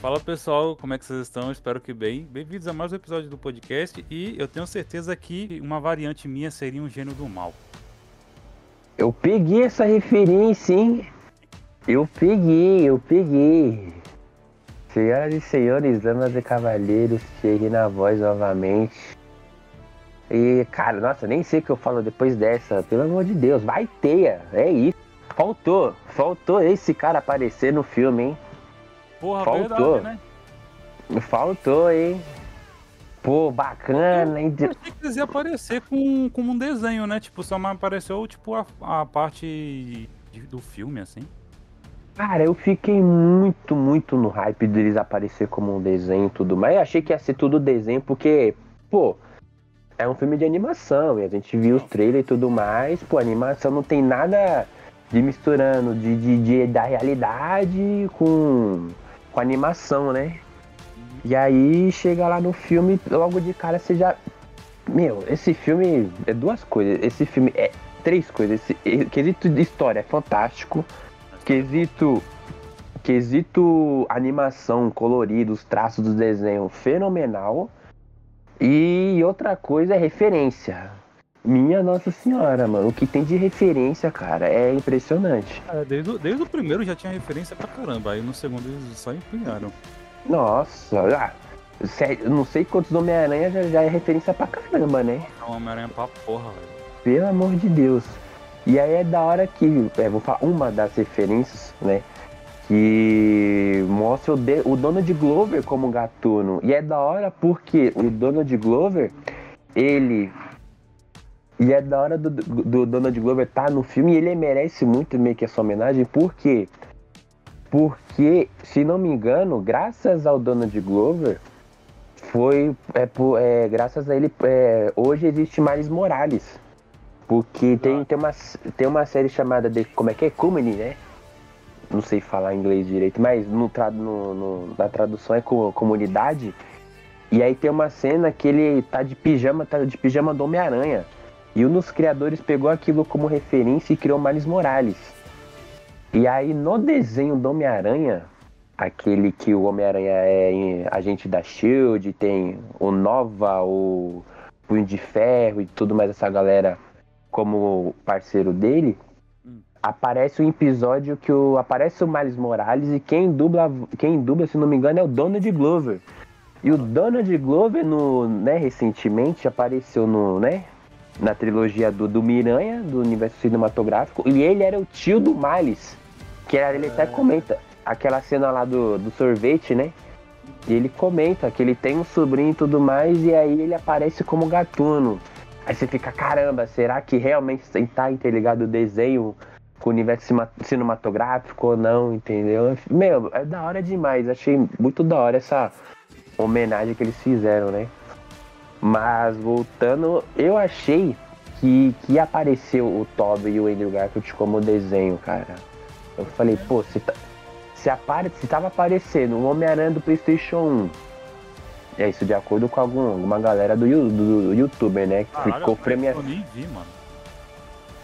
Fala pessoal, como é que vocês estão? Espero que bem. Bem-vindos a mais um episódio do podcast e eu tenho certeza que uma variante minha seria um gênio do mal. Eu peguei essa referência, hein? Eu peguei, eu peguei. Senhoras e senhores, damas e cavalheiros, cheguei na voz novamente. E, cara, nossa, nem sei o que eu falo depois dessa. Pelo amor de Deus, vai teia, é isso. Faltou, faltou esse cara aparecer no filme, hein? Porra, Faltou. verdade, né? Faltou, hein? Pô, bacana, hein? Eu achei que eles iam aparecer com, com um desenho, né? Tipo, só mais apareceu tipo, a, a parte de- do filme, assim. Cara, eu fiquei muito, muito no hype deles aparecer como um desenho e tudo mais. Eu achei que ia ser tudo desenho, porque, pô, é um filme de animação e a gente viu os trailers e tudo mais. Pô, a animação não tem nada de misturando de, de, de- da realidade com, com animação, né? E aí chega lá no filme, logo de cara você já. Meu, esse filme é duas coisas. Esse filme é três coisas. Esse, esse quesito de história é fantástico. Quesito. Quesito animação, coloridos, traços do desenho fenomenal. E outra coisa é referência. Minha Nossa Senhora, mano. O que tem de referência, cara, é impressionante. Desde, o- desde o primeiro já tinha referência pra caramba, aí no segundo eles só empunharam. Nossa, ah, sério, não sei quantos Homem-Aranha já, já é referência pra caramba, né? É Homem-Aranha pra porra, velho. Pelo amor de Deus. E aí é da hora que, é, vou falar uma das referências, né? Que mostra o, de, o Donald Glover como gatuno. E é da hora porque o Donald Glover, ele. E é da hora do, do Donald Glover estar no filme e ele merece muito meio que essa homenagem, por quê? Porque, se não me engano, graças ao Donald Glover, foi. É, por- é, graças a ele, é, hoje existe Miles Morales. Porque tem, tem, uma, tem uma série chamada de. Como é que é? Comedy, né? Não sei falar inglês direito, mas no, no- no- na tradução é co- comunidade. E aí tem uma cena que ele tá de pijama, tá de pijama do Homem-Aranha. E um dos criadores pegou aquilo como referência e criou Miles Morales. E aí no desenho do Homem-Aranha, aquele que o Homem-Aranha é agente da Shield, tem o Nova, o Punho de Ferro e tudo mais essa galera como parceiro dele, Hum. aparece um episódio que o, aparece o Miles Morales e quem dubla, quem dubla, se não me engano, é o Donald Glover. E o Donald Glover, no, né, recentemente, apareceu no, né, na trilogia do, do Miranha, do universo cinematográfico, e ele era o tio do Miles. Que era, ele até comenta aquela cena lá do, do sorvete, né? E ele comenta que ele tem um sobrinho e tudo mais, e aí ele aparece como gatuno. Aí você fica, caramba, será que realmente tá interligado o desenho com o universo cinematográfico ou não, entendeu? Meu, é da hora demais. Achei muito da hora essa homenagem que eles fizeram, né? Mas voltando, eu achei que, que apareceu o Toby e o Andrew Garfield como desenho, cara. Eu falei, pô, se, tá- se, apare, se tava aparecendo o Homem-Aranha do Playstation 1. É isso de acordo com algum, alguma galera do, do, do youtuber, né? Que Caralho, ficou frame eu nem vi, mano.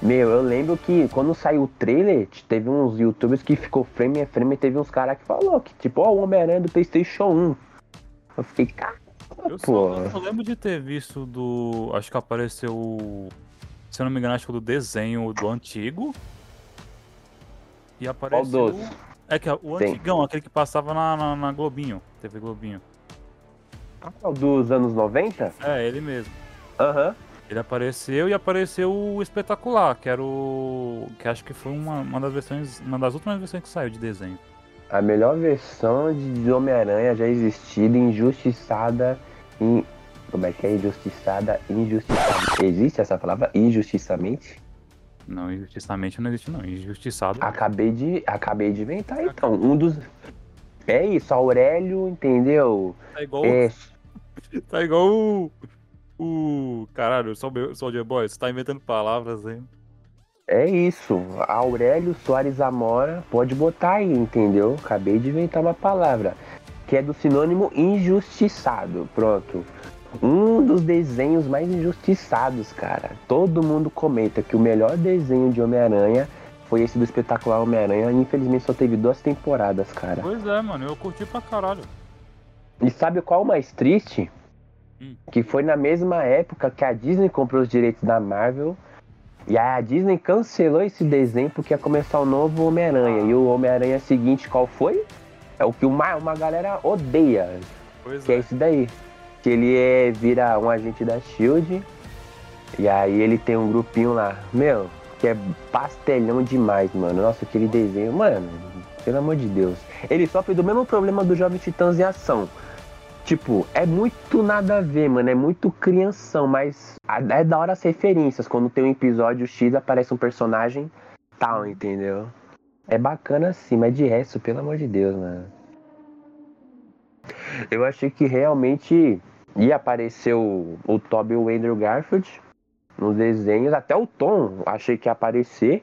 Meu, eu lembro que quando saiu o trailer, teve uns youtubers que ficou frame a frame e teve uns caras que falou que, tipo, ó, o Homem-Aranha do Playstation 1. Eu fiquei, cara, Eu só, eu só lembro de ter visto do. Acho que apareceu. Se eu não me engano, acho que do desenho do antigo. E apareceu. dos? É que o Tem. antigão, aquele que passava na, na, na Globinho. TV Globinho. Ah, o dos anos 90? É, ele mesmo. Aham. Ele apareceu e apareceu o espetacular, que era o. que acho que foi uma, uma das versões. Uma das últimas versões que saiu de desenho. A melhor versão de de Homem-Aranha já existida, injustiçada em. Como é que é? Injustiçada, injustiçada. Existe essa palavra? Injustiçamente? Não, injustiçamente não existe, não. Injustiçado. Acabei de, acabei de inventar, então. Um dos. É isso, Aurélio, entendeu? Tá igual, É, tá igual o. O. Caralho, Soldier Boy, você tá inventando palavras aí. é isso. Aurélio Soares Amora, pode botar aí, entendeu? Acabei de inventar uma palavra. Que é do sinônimo injustiçado. Pronto. Um dos desenhos mais injustiçados, cara. Todo mundo comenta que o melhor desenho de Homem-Aranha foi esse do espetacular Homem-Aranha. Infelizmente só teve duas temporadas, cara. Pois é, mano, eu curti pra caralho. E sabe qual o mais triste? Hum. Que foi na mesma época que a Disney comprou os direitos da Marvel. E aí a Disney cancelou esse desenho porque ia começar o novo Homem-Aranha. E o Homem-Aranha seguinte, qual foi? É o que uma, uma galera odeia. Pois Que é é. esse daí. Que ele é, vira um agente da Shield. E aí ele tem um grupinho lá. Meu, que é pastelhão demais, mano. Nossa, aquele desenho, mano, pelo amor de Deus. Ele sofre do mesmo problema do Jovem Titãs em ação. Tipo, é muito nada a ver, mano. É muito crianção, mas é da hora as referências. Quando tem um episódio X, aparece um personagem tal, entendeu? É bacana sim, mas de resto, pelo amor de Deus, mano. Eu achei que realmente ia aparecer o, o Toby e o Andrew Garfield nos desenhos. Até o Tom achei que ia aparecer.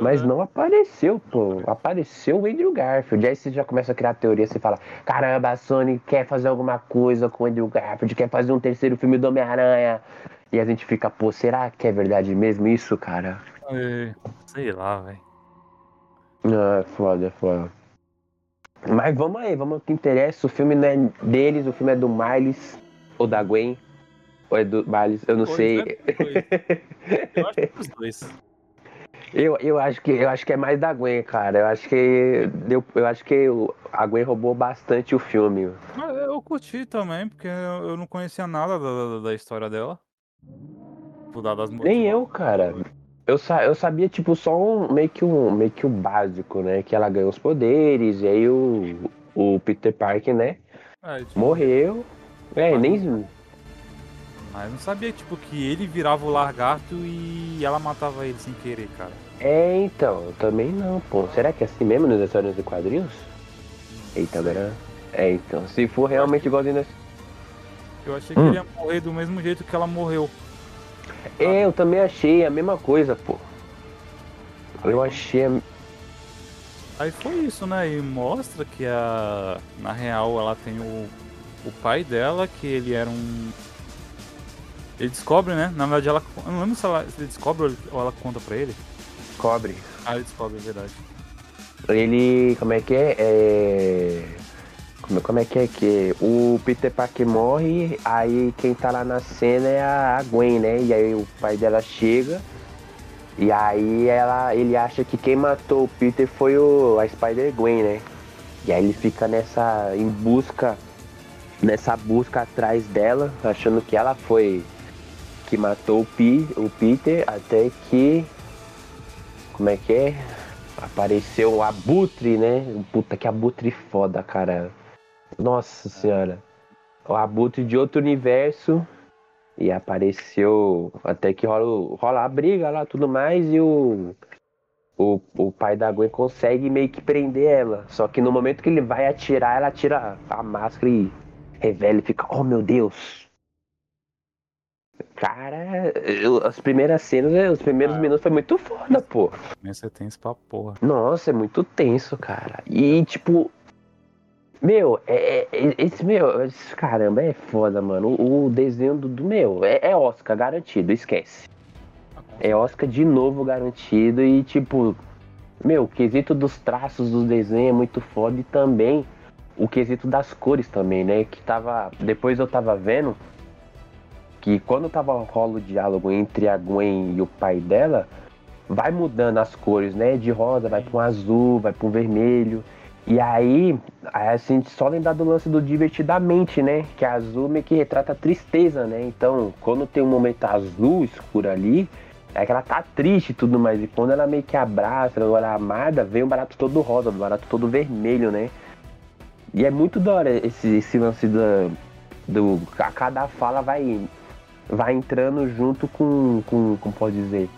Mas é. não apareceu, pô. Apareceu o Andrew Garfield. Aí você já começa a criar teoria, você fala, caramba, a Sony quer fazer alguma coisa com o Andrew Garfield, quer fazer um terceiro filme do Homem-Aranha. E a gente fica, pô, será que é verdade mesmo isso, cara? É, Sei lá, velho. Ah, é foda, é foda. Mas vamos aí, vamos ao que interessa. O filme não é deles, o filme é do Miles ou da Gwen. Ou é do Miles, eu não Pois sei. é, Eu acho que é os dois. Eu, eu, acho que, eu acho que é mais da Gwen, cara. Eu acho que deu, eu acho que a Gwen roubou bastante o filme. Eu curti também, porque eu eu não conhecia nada da, da- da história dela. Tipo, Nem eu, cara. Eu, sa eu sabia, tipo, só um, meio que um, meio que o básico, né? Que ela ganhou os poderes, e aí o, o Peter Parker, né? É, tipo, Morreu. É, Mas- nem. Mas eu não sabia, tipo, que ele virava o largato e ela matava ele sem querer, cara. É, então, eu também não, pô. Será que é assim mesmo nas histórias de quadrinhos? Eita, agora. É, então. Se for realmente igualzinho nesse. Eu achei que Hum. ele ia morrer do mesmo jeito que ela morreu. É, eu também achei a mesma coisa, pô. Eu achei. a- Aí foi isso, né? E mostra que a. Na real ela tem o. O pai dela, que ele era um. Ele descobre, né? Na verdade ela. Eu não lembro se, ela, se ele descobre ou ela conta pra ele. Cobre. Ah, ele descobre, é verdade. Ele. Como é que é? É. Como, como é que é que o Peter Parker morre, aí quem tá lá na cena é a Gwen, né? E aí o pai dela chega. E aí ela, ele acha que quem matou o Peter foi o, a Spider Gwen, né? E aí ele fica nessa. em busca. Nessa busca atrás dela, achando que ela foi que matou o, Pi, o Peter, até que. Como é que é? Apareceu o Abutre, né? Puta que Abutre foda, cara. Nossa senhora. O Abutre de outro universo. E apareceu. Até que rola, rola a briga lá tudo mais. E o, o. O pai da Gwen consegue meio que prender ela. Só que no momento que ele vai atirar, ela tira a máscara e revela e fica, oh meu Deus. Cara, eu- as primeiras cenas, os primeiros Ah. minutos foi muito foda, pô. Mas você tem isso pra porra. Nossa, é muito tenso, cara. E, tipo. Meu, é, é- esse meu. esse- Caramba, é foda, mano. O, o desenho do, meu é, é Oscar garantido, esquece. É Oscar de novo garantido e, tipo. Meu, o quesito dos traços do desenho é muito foda e também o quesito das cores também, né? Que tava. Depois eu tava vendo que quando tava rola o diálogo entre a Gwen e o pai dela, vai mudando as cores, né? De rosa vai para um azul, vai para um vermelho. E aí, a gente só lembrar do lance do divertidamente, né? Que azul meio que retrata a tristeza, né? Então, quando tem um momento azul escuro ali, é que ela tá triste e tudo mais. E quando ela meio que abraça, ela é amada, vem um barato todo rosa, um barato todo vermelho, né? E é muito da hora esse, esse lance do, do. A cada fala vai, vai entrando junto com. com como pode dizer?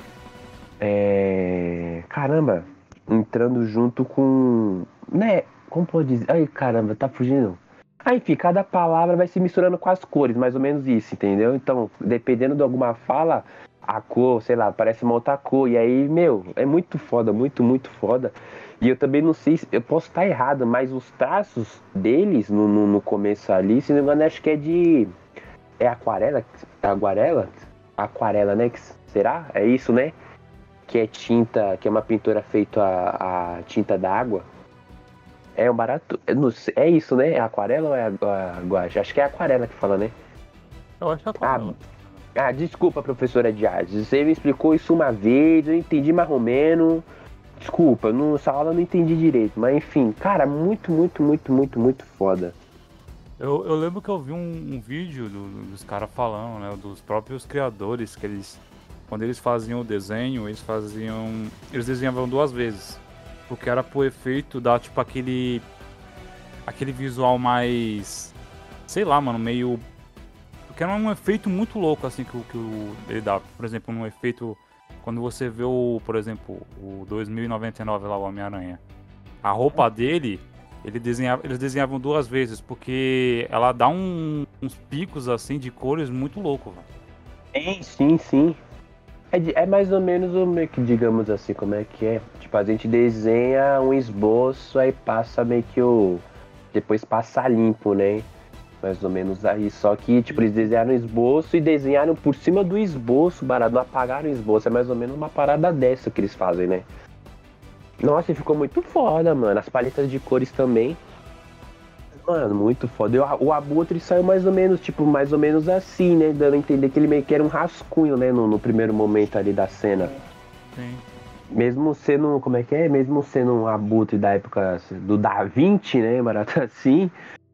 É. Caramba! Entrando junto com. Né? Como pode dizer? Ai, caramba, tá fugindo. Ah, enfim, cada palavra vai se misturando com as cores, mais ou menos isso, entendeu? Então, dependendo de alguma fala, a cor, sei lá, parece uma outra cor. E aí, meu, é muito foda, muito, muito foda. E eu também não sei, se- eu posso estar errado, mas os traços deles no, no, no começo ali, se não me engano, acho que é de. É aquarela? Aguarela? Aquarela, né? que Será? É isso, né? que é tinta, que é uma pintura feita a, a tinta d'água. É um barato. É isso, né? É aquarela ou é a, guache? Acho que é aquarela que fala, né? Eu acho aquarela. Ah, ah, desculpa, professora de artes. Você me explicou isso uma vez, eu entendi mais ou menos. Desculpa, no, essa aula eu não entendi direito. Mas enfim, cara, muito, muito, muito, muito, muito foda. Eu, eu lembro que eu vi um, um vídeo do, dos caras falando, né? Dos próprios criadores, que eles. Quando eles faziam o desenho, eles faziam. Eles desenhavam duas vezes. Porque era pro efeito dar, tipo, aquele. Aquele visual mais. Sei lá, mano, meio. Porque era um efeito muito louco, assim, que, que o, ele dá. Por exemplo, um efeito. Quando você vê o, por exemplo, o 2099 lá, o Homem-Aranha. A roupa dele, ele desenhava, eles desenhavam duas vezes, porque ela dá um, uns picos, assim, de cores muito louco, velho. Sim, sim, sim. É, é, mais ou menos o que, digamos assim, como é que é? Tipo, a gente desenha um esboço, aí passa meio que o. Depois passa limpo, né? Mais ou menos aí. Só que, tipo, eles desenharam o esboço e desenharam por cima do esboço, barato, não apagaram o esboço. É mais ou menos uma parada dessa que eles fazem, né? Nossa, ficou muito foda, mano. As paletas de cores também. Mano, muito foda. Eu, o Abutre saiu mais ou menos, tipo, mais ou menos assim, né? Dando a entender que ele meio que era um rascunho, né? No, no primeiro momento ali da cena. Sim. Mesmo sendo, como é que é? Mesmo sendo um Abutre da época do Da Vinci, né? Barato assim.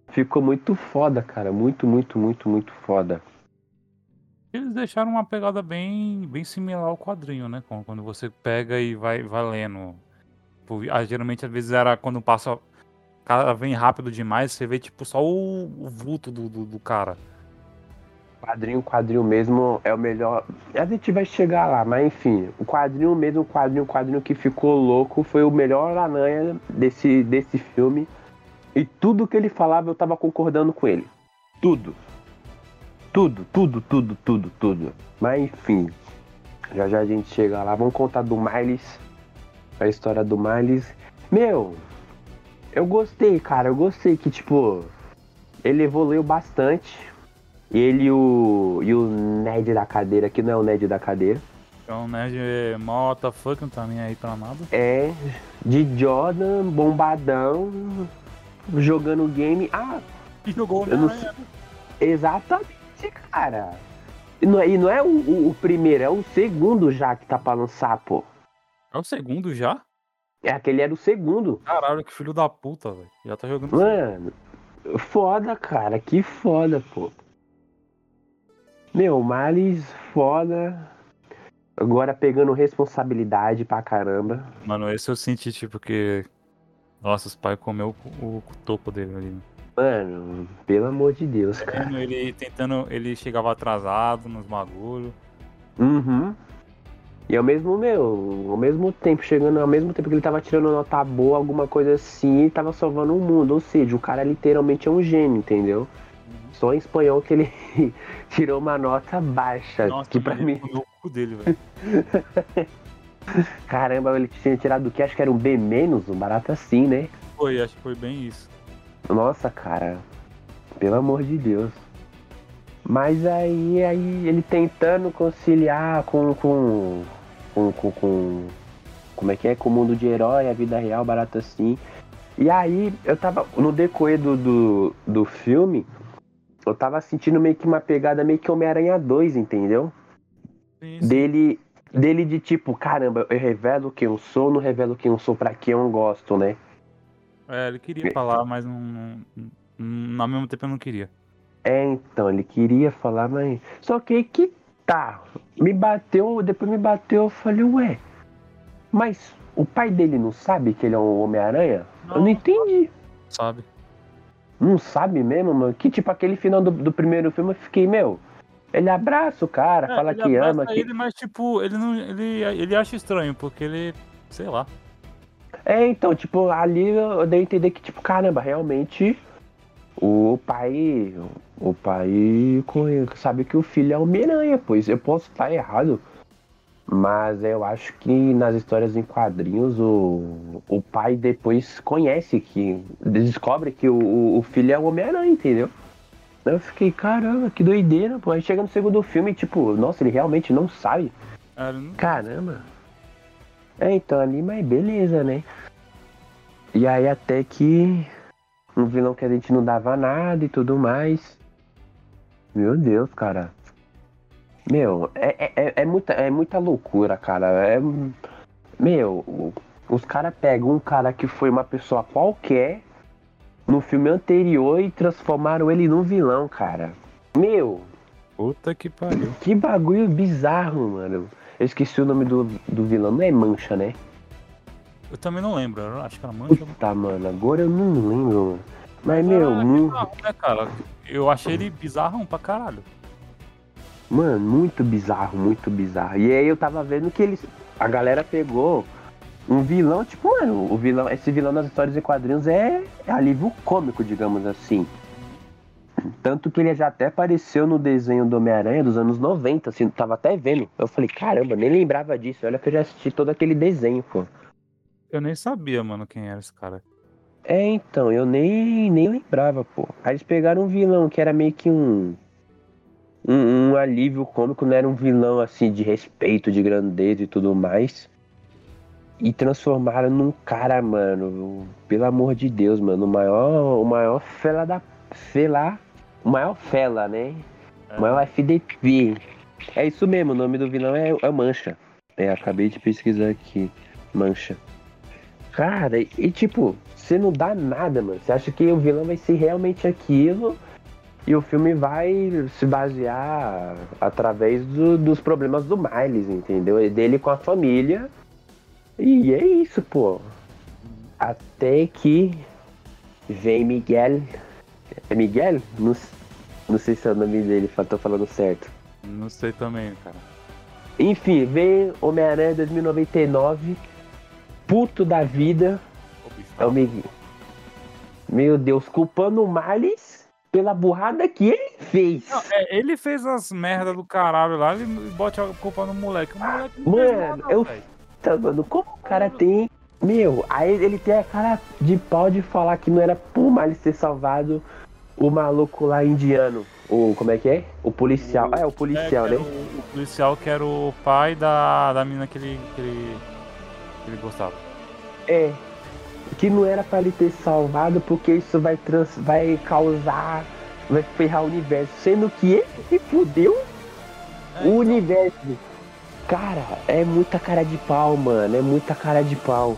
Ficou muito foda, cara. Muito, muito, muito, muito foda. Eles deixaram uma pegada bem, bem similar ao quadrinho, né? Quando você pega e vai, vai lendo. Tipo, geralmente, às vezes, era quando passa cara vem rápido demais, você vê tipo só o, o vulto do, do, do, cara. Quadrinho, quadrinho mesmo é o melhor. A gente vai chegar lá, mas enfim, o quadrinho mesmo, o quadrinho, o quadrinho que ficou louco foi o melhor Aranha desse, desse filme. E tudo que ele falava eu tava concordando com ele. Tudo. Tudo, tudo, tudo, tudo, tudo. Mas enfim, já já a gente chega lá. Vamos contar do Miles. A história do Miles. Meu, eu gostei, cara. Eu gostei que, tipo, ele evoluiu bastante. Ele e o, e o Ned da cadeira, que não é o Ned da cadeira. É um Ned mó fuck, não tá nem aí pra nada. É, de Jordan, bombadão, jogando game. Ah, e jogou eu não sei. Exatamente, cara. E não é, e não é o, o, o, primeiro, é o segundo já que tá pra lançar, pô. É o segundo já? É, aquele era o segundo. Caralho, que filho da puta, velho. Já tá jogando. Mano, foda, cara. Que foda, pô. Meu, Miles, foda. Agora pegando responsabilidade pra caramba. Mano, esse eu senti, tipo, que. Nossa, os pais comeu o, o, o topo dele ali. Mano, pelo amor de Deus, cara. Ele tentando. Ele chegava atrasado nos bagulhos. Uhum. E ao mesmo, meu, ao mesmo tempo, chegando ao mesmo tempo que ele tava tirando nota boa, alguma coisa assim, tava salvando o mundo. Ou seja, o cara literalmente é um gênio, entendeu? Uhum. Só em espanhol que ele tirou uma nota baixa. Nossa, que pra mim. O cu dele, velho. Caramba, ele tinha tirado o que? Acho que era um B menos, um barato assim, né? Foi, acho que foi bem isso. Nossa, cara. Pelo amor de Deus. Mas aí, aí ele tentando conciliar com, com, com, com, com como é que é, com o mundo de herói, a vida real, barato assim. E aí eu tava, no decorrer do, do, do filme, eu tava sentindo meio que uma pegada meio que Homem-Aranha 2, entendeu? Sim. Dele, dele de tipo, caramba, eu revelo quem eu sou, não revelo quem eu sou pra quem eu gosto, né? É, ele queria falar, mas não, não, ao mesmo tempo eu não queria. É, então, ele queria falar, mas. Só que aí que tá. Me bateu, depois me bateu, eu falei, ué. Mas o pai dele não sabe que ele é um Homem-Aranha? Eu não entendi. Sabe? Não sabe mesmo, mano? Que tipo, aquele final do, do primeiro filme eu fiquei, meu. Ele abraça o cara, É, fala que ama. Que... ele, mas tipo, ele não. Ele, ele acha estranho, porque ele. Sei lá. É, então, tipo, ali eu dei a entender que, tipo, caramba, realmente o pai. O pai sabe que o filho é Homem-Aranha, pois eu posso estar errado. Mas eu acho que nas histórias em quadrinhos o, o pai depois conhece que. descobre que o, o- o filho é o Homem-Aranha, entendeu? Eu fiquei, caramba, que doideira, pô. Aí chega no segundo filme, tipo, nossa, ele realmente não sabe. Não- Caramba. É, então ali, mas beleza, né? E aí até que um vilão que a gente não dava nada e tudo mais. Meu Deus, cara. Meu, é, é, é, muita, é muita loucura, cara. É, meu, os caras pegam um cara que foi uma pessoa qualquer no filme anterior e transformaram ele num vilão, cara. Meu. Puta que pariu. Que bagulho bizarro, mano. Eu esqueci o nome do, do vilão. Não é Mancha, né? Eu também não lembro. Eu acho que era Mancha. Puta, mano. Agora eu não lembro. Mas, Mas meu. Muito... Bizarro, né, cara? Eu achei ele bizarrão pra caralho. Mano, muito bizarro, muito bizarro. E aí eu tava vendo que eles. A galera pegou um vilão, tipo, mano, o vilão, esse vilão nas histórias e quadrinhos é, é alívio cômico, digamos assim. Tanto que ele já até apareceu no desenho do Homem-Aranha dos anos 90, assim, tava até vendo. Eu falei, caramba, nem lembrava disso. Olha que eu já assisti todo aquele desenho, pô. Eu nem sabia, mano, quem era esse cara. É, então, eu nem, nem lembrava, pô. Aí eles pegaram um vilão que era meio que um um, um, alívio cômico, não era um vilão assim de respeito, de grandeza e tudo mais. E transformaram num cara, mano, pelo amor de Deus, mano, o maior, o maior fela da. Fela. O maior fela, né? O maior FDP. É isso mesmo, o nome do vilão é, é Mancha. É, acabei de pesquisar aqui. Mancha. Cara, e, tipo, você não dá nada, mano. Você acha que o vilão vai ser realmente aquilo e o filme vai se basear através do, dos problemas do Miles, entendeu? E dele com a família. E é isso, pô. Até que vem Miguel. É Miguel? Não, não sei se é o nome dele, tô falando certo. Não sei também, cara. Enfim, vem Homem-Aranha 2099, puto da vida. É o Miguel. Meu Deus, culpando o Miles pela burrada que ele fez. Não, é, ele fez as merdas do caralho lá e bote a culpa no moleque. O moleque não mano, nada, eu. Tá, mano, como o cara tem. Meu, aí ele tem a cara de pau de falar que não era por mais ter salvado o maluco lá indiano. O, como é que é? O policial. O, ah, é, o policial, é, né? O, o, policial que era o pai da, da mina que ele, que ele, que ele gostava. É, que não era para ele ter salvado porque isso vai, trans, vai causar, vai ferrar o universo, sendo que ele se fudeu é, o então. universo. Cara, é muita cara de pau, mano, é muita cara de pau.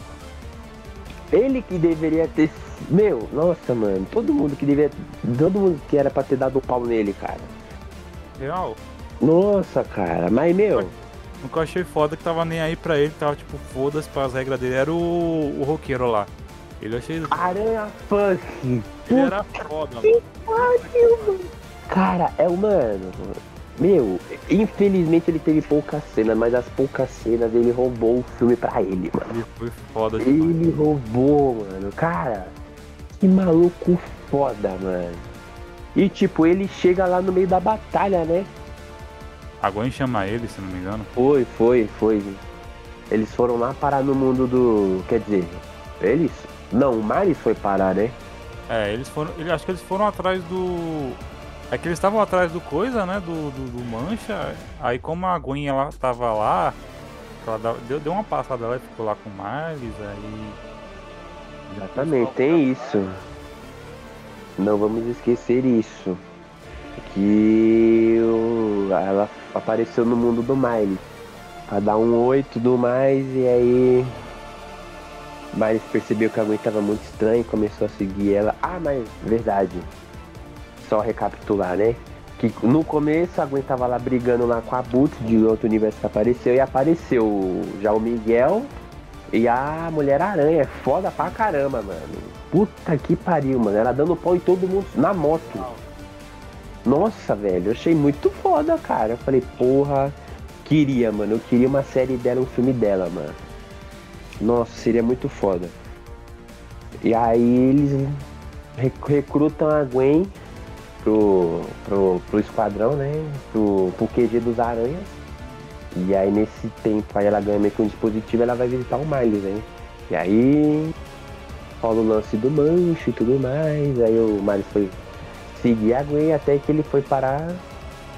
Ele que deveria ter, meu, nossa, mano, todo mundo que deveria, todo mundo que era para ter dado o pau nele, cara. Real. Nossa, cara, mas meu, o que eu achei foda que tava nem aí pra ele, tava tipo, foda-se as regras dele, era o, o roqueiro lá. Ele achei. Aranha Punk! Ele era foda, mano. Cara, é o mano. Meu, infelizmente ele teve poucas cenas, mas as poucas cenas ele roubou o filme pra ele, mano. Ele foi foda demais. Ele roubou, mano. Cara, que maluco foda, mano. E tipo, ele chega lá no meio da batalha, né? A Gwen chama ele, se não me engano. Foi, foi, foi. Eles foram lá parar no mundo do. Quer dizer, eles? Não, o Miles foi parar, né? É, eles foram. Ele, acho que eles foram atrás do. É que eles estavam atrás do coisa, né? Do, do, do, Mancha. Aí como a Gwen ela tava lá, ela deu, deu uma passada lá e ficou lá com o Miles, aí. Exatamente, tem isso. Não vamos esquecer isso. Que ela apareceu no mundo do Miles. Pra dar um oi e tudo mais, e aí. Miles percebeu que a Gwen estava muito estranha e começou a seguir ela. Ah, mas verdade. Só recapitular, né? Que no começo a Gwen tava lá brigando lá com a Boots de outro universo que apareceu e apareceu já o Miguel e a Mulher Aranha. Foda pra caramba, mano. Puta que pariu, mano. Ela dando pau em todo mundo na moto. Nossa, velho, eu achei muito foda, cara. Eu falei, porra, queria, mano. Eu queria uma série dela, um filme dela, mano. Nossa, seria muito foda. E aí eles recrutam a Gwen pro, pro, pro esquadrão, né? Pro, pro QG dos aranhas. E aí nesse tempo aí ela ganha meio que um dispositivo ela vai visitar o Miles, né? E aí rola o lance do mancho e tudo mais. Aí o Miles foi seguir a Gwen até que ele foi parar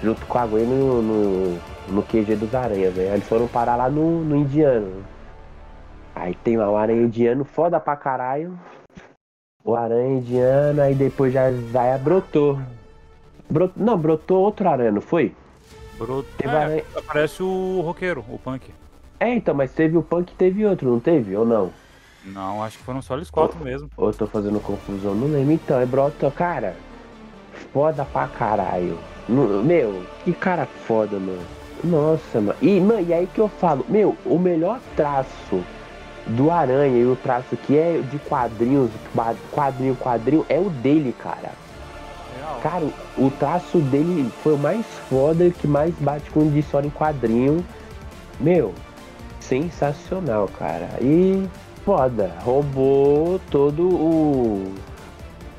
junto com a Gwen no, no, no QG dos Aranhas, né? Eles foram parar lá no, no Indiano. Aí tem lá o Aranha Indiano, foda pra caralho. O Aranha Indiano, aí depois já, já brotou. Brot... Não, brotou outro aranha, não foi? Brotou. Teve É, aranha- Aparece o roqueiro, o punk. É, então, mas teve o Punk e teve outro, não teve? Ou não? Não, acho que foram só eles quatro mesmo. Ou eu tô fazendo confusão? Não lembro. Então, é brota, cara. Foda pra caralho. Meu, que cara foda, mano. Nossa, mano. E, mano, e aí que eu falo, meu, o melhor traço do Aranha e o traço que é de quadrinhos, qua- quadrinho, quadrinho, é o dele, cara. Cara, o traço dele foi o mais foda que mais bate com o de história em quadrinho. Meu, sensacional, cara. E foda, roubou todo o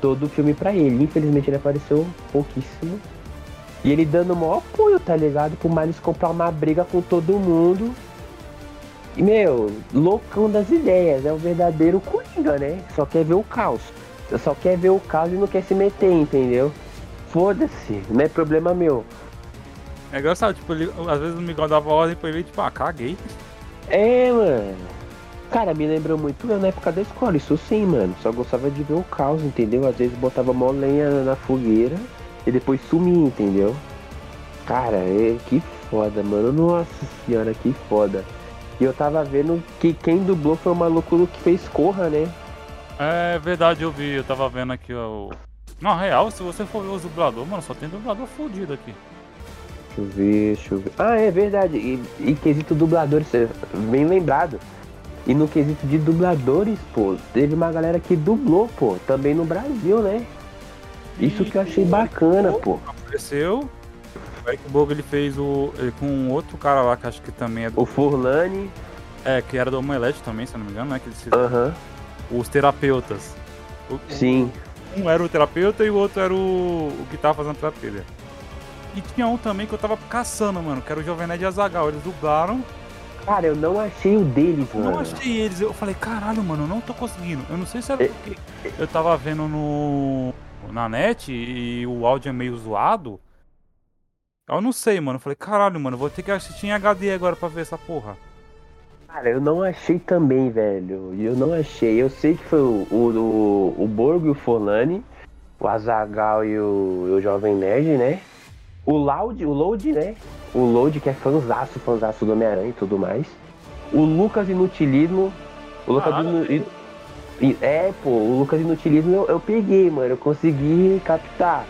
todo o filme pra ele. Infelizmente ele apareceu pouquíssimo. E ele dando o maior apoio, tá ligado? Pro Miles comprar uma briga com todo mundo. E, meu, loucão das ideias. É o verdadeiro Coringa, né? Só quer ver o caos. Só quer ver o caos e não quer se meter, entendeu? Foda-se, não é problema meu. É engraçado, tipo, ele, às vezes o Miguel dava ordem pra ele, tipo, ah, caguei. É, mano. Cara, me lembrou muito eu na época da escola, isso sim, mano. Só gostava de ver o caos, entendeu? Às vezes botava mó lenha na fogueira e depois sumia, entendeu? Cara, é, que foda, mano. Nossa senhora, que foda. E eu tava vendo que quem dublou foi o maluco que fez Corra, né? É verdade, eu vi, eu tava vendo aqui o. Na real, se você for ver os dubladores, mano, só tem dublador fudido aqui. Deixa eu ver, deixa eu ver. Ah, é verdade. E, e quesito dubladores, é bem lembrado. E no quesito de dubladores, pô, teve uma galera que dublou, pô, também no Brasil, né? Isso que eu achei bacana, pô. Apareceu. O Eric Bogo ele fez o. Ele com um outro cara lá que acho que também é do. O Furlane, É, que era do Omelete também, se não me engano, né? Que eles fizeram. aham, Os terapeutas. O- sim. Um era o terapeuta e o outro era o, o que tava fazendo terapia. E tinha um também que eu tava caçando, mano, que era o Jovem Nerd Azagal. Eles dublaram. Cara, eu não achei o deles, Eu mano. não achei eles. Eu falei, caralho, mano, eu não tô conseguindo. Eu não sei se era É. porque eu tava vendo no. na net e o áudio é meio zoado. Eu não sei, mano. Eu falei, caralho, mano, vou ter que assistir em HD agora pra ver essa porra. Cara, eu não achei também, velho. Eu não achei. Eu sei que foi o, o, o, Borgo e o Forlani, o Azagal e o, o Jovem Nerd, né? O Loud, o Load, né? O Load, que é fanzaço, fanzaço do Homem-Aranha e tudo mais. O Lucas Inutilismo. O Lucas Caralho. Inu- I- I- É, pô, o Lucas Inutilismo eu, eu peguei, mano. Eu consegui captar.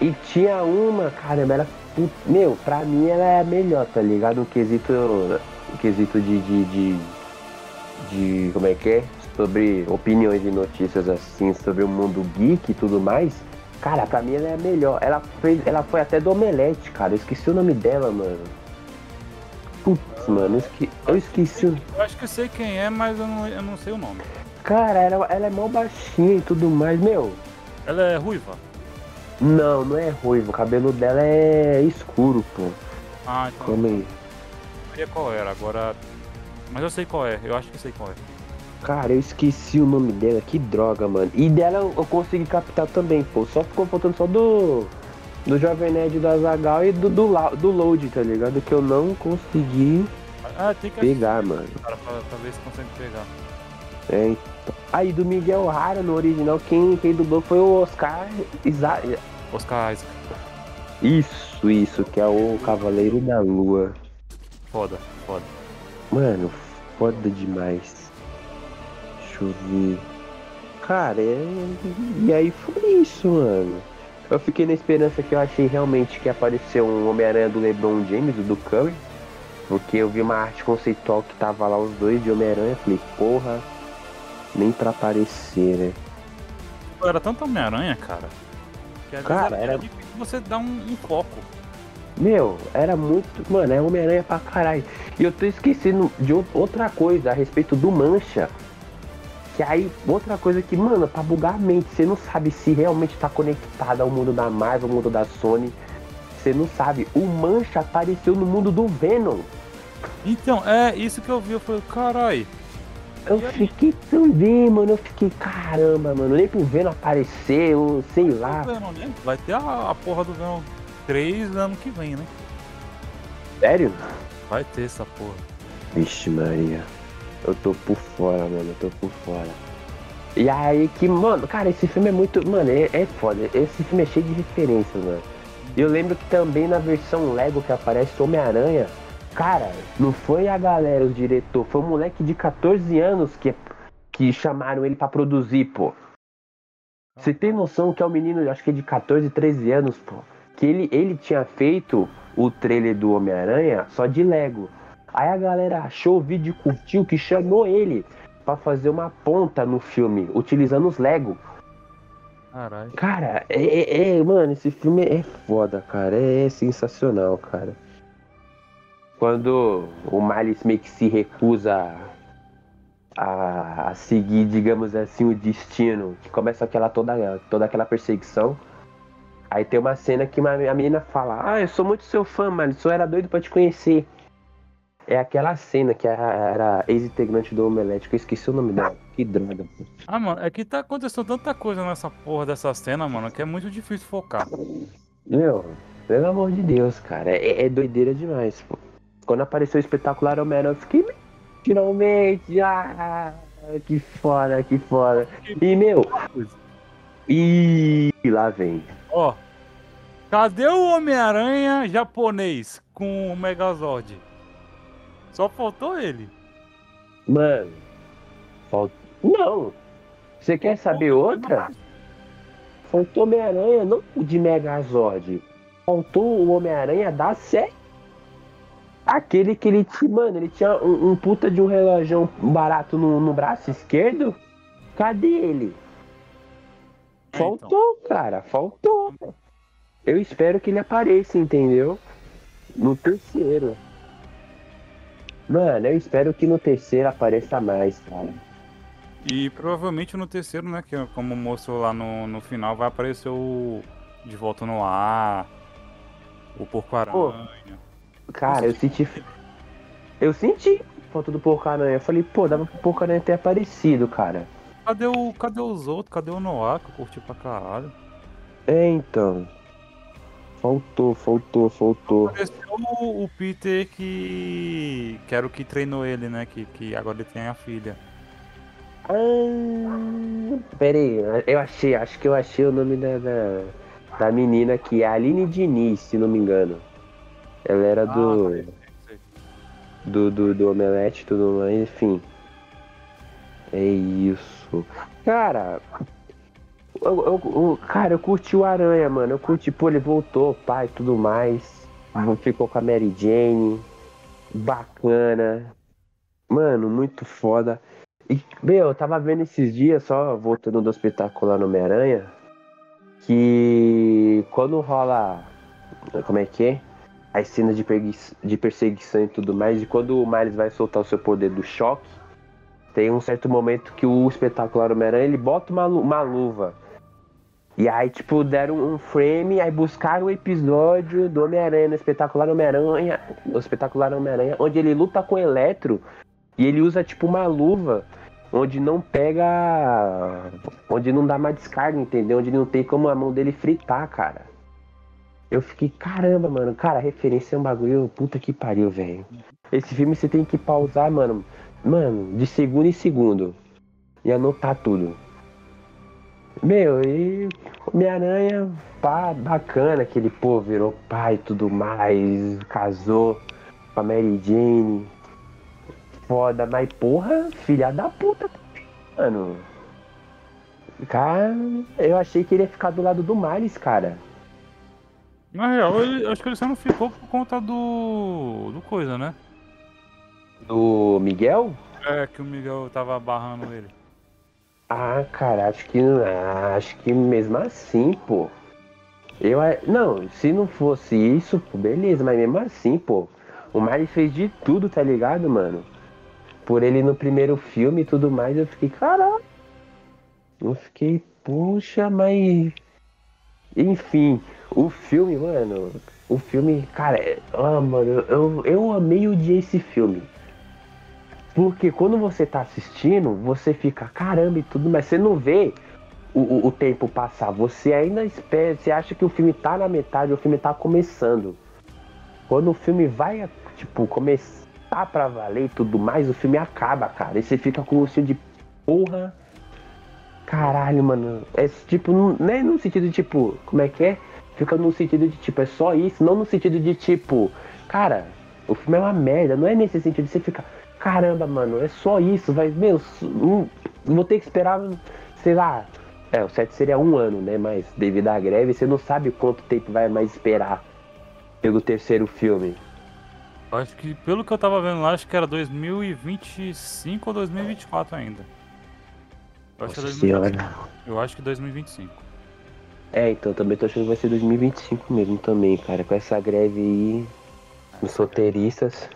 E tinha uma, caramba, put- Meu, pra mim ela é a melhor, tá ligado? No quesito. No quesito de, de, de. de- Como é que é? Sobre opiniões e notícias assim, sobre o mundo geek e tudo mais. Cara, pra mim ela é a melhor. Ela, fez, ela foi até do Omelete, cara. Eu esqueci o nome dela, mano. Putz, mano, eu, esque- eu esqueci. Eu acho que eu sei quem é, mas eu não, eu não sei o nome. Cara, ela, ela é mó baixinha e tudo mais, meu. Ela é ruiva? Não, não é ruivo. O cabelo dela é escuro, pô. Ah, então. Calma aí. Eu qual era, agora. Mas eu sei qual é, eu acho que sei qual é. Cara, eu esqueci o nome dela, que droga, mano. E dela eu consegui captar também, pô. Só ficou faltando só do. Do Jovem Nerd do Azagal e do, do, do Load, tá ligado? Que eu não consegui Ah, pegar, mano. cara, pra, pra ver se consegue pegar. É, então. Aí do Miguel Rara no original, quem, quem dublou foi o Oscar Isa... Oscar Isaac. Isso, isso, que é o Cavaleiro da Lua. Foda, foda. Mano, foda demais. Deixa eu ver. Cara, é... e aí foi isso, mano. Eu fiquei na esperança que eu achei realmente que apareceu um Homem-Aranha do LeBron James, do Curry. Porque eu vi uma arte conceitual que tava lá os dois de Homem-Aranha. Falei, porra, nem pra aparecer, né? Era tanto Homem-Aranha, cara. Que às Cara, vezes era, era- difícil você dar um, um foco. Meu, era muito. Mano, é Homem-Aranha pra caralho. E eu tô esquecendo de ou- outra coisa a respeito do Mancha. Que aí, outra coisa que, mano, pra bugar a mente, você não sabe se realmente tá conectado ao mundo da Marvel, ao mundo da Sony. Você não sabe. O Mancha apareceu no mundo do Venom. Então, é isso que eu vi. Eu falei, carai. Eu fiquei também, mano. Eu fiquei, caramba, mano. Nem pro Venom aparecer, ou sei lá. Venom, né? Vai ter a, a porra do Venom 3 ano que vem, né? Sério? Vai ter essa porra. Vixe, Maria. Eu tô por fora, mano. Eu tô por fora. E aí que, mano, cara, esse filme é muito. Mano, é, é foda. Esse filme é cheio de referências, mano. Eu lembro que também na versão Lego que aparece Homem-Aranha, cara, não foi a galera, o diretor, foi um moleque de 14 anos que, que chamaram ele para produzir, pô. Você tem noção que é um menino, acho que é de 14, 13 anos, pô. Que ele, ele tinha feito o trailer do Homem-Aranha só de Lego. Aí a galera achou o vídeo e curtiu que chamou ele para fazer uma ponta no filme, utilizando os Lego. Caralho. Cara, é, é, é, Mano, esse filme é foda, cara. É, sensacional, cara. Quando o Miles meio que se recusa a, a, seguir, digamos assim, o destino, que começa aquela toda, toda aquela perseguição. Aí tem uma cena que uma, a menina fala: Ah, eu sou muito seu fã, mano. Só era doido para te conhecer. É aquela cena que era ex-integrante do Omelete, que eu esqueci o nome dela. Que droga. Ah, mano, é que tá acontecendo tanta coisa nessa porra dessa cena, mano, que é muito difícil focar. Meu, pelo amor de Deus, cara. É, é doideira demais, pô. Quando apareceu o espetacular Homero, eu fiquei. Finalmente! Ah, que foda, que foda. E, meu. E lá vem. Ó. Cadê o Homem-Aranha japonês com o Megazord? Só faltou ele. Mano, faltou. Não! Você quer saber outra? Faltou Homem-Aranha, não de Megazord. Faltou o Homem-Aranha da série. Aquele que ele tinha. Mano, ele tinha um, um puta de um relógio barato no, no, braço esquerdo. Cadê ele? É, faltou, então. cara, faltou. Eu espero que ele apareça, entendeu? No terceiro. Mano, eu espero que no terceiro apareça mais, cara. E provavelmente no terceiro, né? Que como mostrou lá no, no final, vai aparecer o De Volta no Ar, o Porco-Aranha. Cara, eu senti. Eu senti foto do Porco-Aranha. Eu falei, pô, dava pro Porco-Aranha ter aparecido, cara. Cadê, o, cadê os outros? Cadê o Noah que eu curti pra caralho? É, então. Faltou, faltou, faltou. Apareceu o, o Peter que. que era o que treinou ele, né? Que, que agora ele tem a filha. Ah, pera aí, eu achei, acho que eu achei o nome da, da, da menina aqui, é Aline Diniz, se não me engano. Ela era do. Ah, do, do, do Omelete e tudo mais, enfim. É isso. Cara, eu, eu, cara, eu curti o Aranha, mano. Eu curti, pô, ele voltou, pai, tudo mais. Ficou com a Mary Jane. Bacana. Mano, muito foda. E, meu, eu tava vendo esses dias, só voltando do espetacular no Homem-Aranha, que quando rola. Como é que é? As cenas de, de perseguição e tudo mais, e quando o Miles vai soltar o seu poder do choque, tem um certo momento que o espetacular Homem-Aranha ele bota uma, uma luva e aí, tipo, deram um frame, aí buscaram o episódio do Homem-Aranha, no espetacular Homem-Aranha, o espetacular Homem-Aranha, onde ele luta com o Eletro e ele usa, tipo, uma luva onde não pega. onde não dá mais descarga, entendeu? Onde não tem como a mão dele fritar, cara. Eu fiquei, caramba, mano, cara, referência é um bagulho, puta que pariu, velho. Esse filme você tem que pausar, mano, mano, de segundo em segundo e anotar tudo. Meu, e Homem-Aranha, pá, bacana, que ele, pô, virou pai e tudo mais, casou com a Mary Jane. Foda, mas porra, filha da puta, mano. Cara, eu achei que ele ia ficar do lado do Miles, cara. Na real, ele, acho que ele só não ficou por conta do. do coisa, né? Do Miguel? É, que o Miguel tava barrando ele. Ah, cara, acho que acho que mesmo assim, pô. Eu não, se não fosse isso, beleza, mas mesmo assim, pô, o Mari fez de tudo, tá ligado, mano? Por ele no primeiro filme e tudo mais, eu fiquei, caralho. Eu fiquei, puxa, mas enfim, o filme, mano, o filme, cara, ah, mano, eu, eu amei o dia esse filme. Porque quando você tá assistindo, você fica, caramba e tudo, mas você não vê o, o, o, tempo passar. Você ainda espera, você acha que o filme tá na metade, o filme tá começando. Quando o filme vai, tipo, come, tá pra valer e tudo mais, o filme acaba, cara. E você fica com o seu de porra. Caralho, mano. É tipo, não é no sentido de tipo, como é que é? Fica no sentido de tipo, é só isso, não no sentido de tipo, cara, o filme é uma merda, não é nesse sentido de você ficar, caramba, mano, é só isso, vai, meu, vou ter que esperar, sei lá, é, o certo seria um ano, né? Mas devido à greve, você não sabe quanto tempo vai mais esperar pelo terceiro filme. Acho que, pelo que eu tava vendo lá, acho que era 2025 ou 2024 ainda. Eu acho, Nossa que é eu acho que 2025. É, então também tô achando que vai ser 2025 mesmo também, cara. Com essa greve aí, os solteiristas.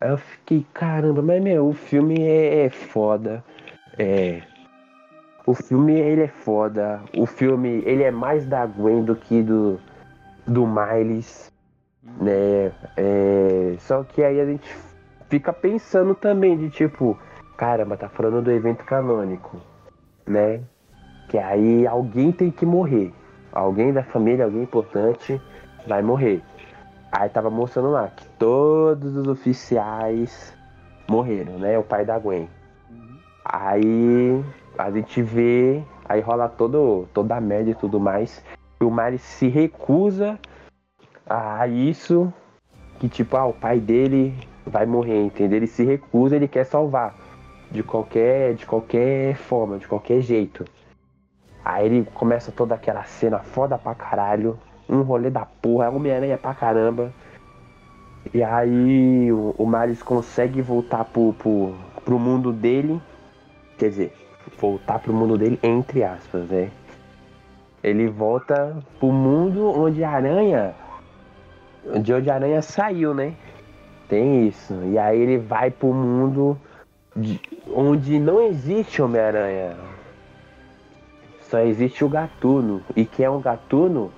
Aí eu fiquei, caramba, mas meu, o filme é, é foda. É. O filme ele é foda. O filme ele é mais da Gwen do que do, do Miles né? É, só que aí a gente fica pensando também de tipo, caramba, tá falando do evento canônico, né? Que aí alguém tem que morrer. Alguém da família, alguém importante vai morrer. Aí tava mostrando lá que todos os oficiais morreram, né? O pai da Gwen. Aí a gente vê, aí rola todo, toda a merda e tudo mais. E o Mari se recusa a isso que tipo, ah, o pai dele vai morrer, entendeu? Ele se recusa, ele quer salvar de qualquer, de qualquer forma, de qualquer jeito. Aí ele começa toda aquela cena foda pra caralho, um rolê da porra, Homem-Aranha pra caramba. E aí o, o Miles consegue voltar pro, pro, pro mundo dele, quer dizer, voltar pro mundo dele entre aspas, né? Ele volta pro mundo onde a aranha de onde a aranha saiu, né? Tem isso. E aí ele vai pro mundo de, onde não existe Homem-Aranha. Só existe o gatuno. E quem é um gatuno?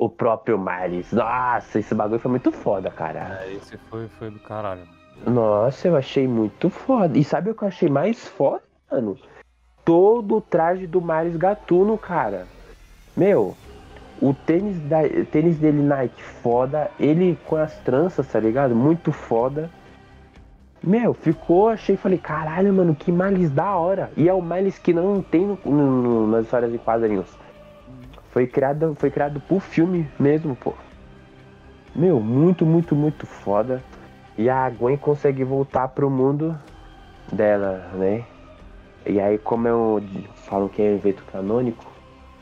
O próprio Miles. Nossa, esse bagulho foi muito foda, cara. É, esse foi, foi do caralho. Nossa, eu achei muito foda. E sabe o que eu achei mais foda, mano? Todo o traje do Miles Gatuno, cara. Meu, o tênis, da, tênis dele Nike foda, ele com as tranças, tá ligado? Muito foda. Meu, ficou, achei, falei, caralho, mano, que Miles da hora. E é o Miles que não tem no, no, nas histórias de quadrinhos. Foi criado, foi criado por filme mesmo, pô. Meu, muito, muito, muito foda. E a Gwen consegue voltar pro mundo dela, né? E aí, como eu falo que é evento canônico,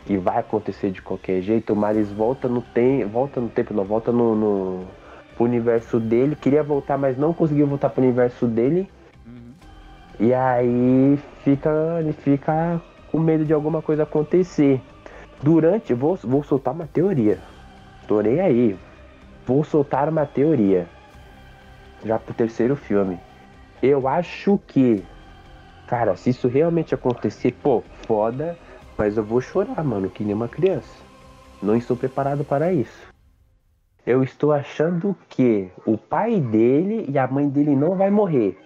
e vai acontecer de qualquer jeito, o Miles volta no, tem, volta no tempo, não, volta no, no universo dele, queria voltar, mas não conseguiu voltar pro universo dele. Uhum. E aí fica, ele fica com medo de alguma coisa acontecer. Durante, vou, vou soltar uma teoria. Torei aí. Vou soltar uma teoria. Já pro terceiro filme. Eu acho que, cara, se isso realmente acontecer, pô, foda mas eu vou chorar, mano, que nem uma criança. Não estou preparado para isso. Eu estou achando que o pai dele e a mãe dele não vai morrer.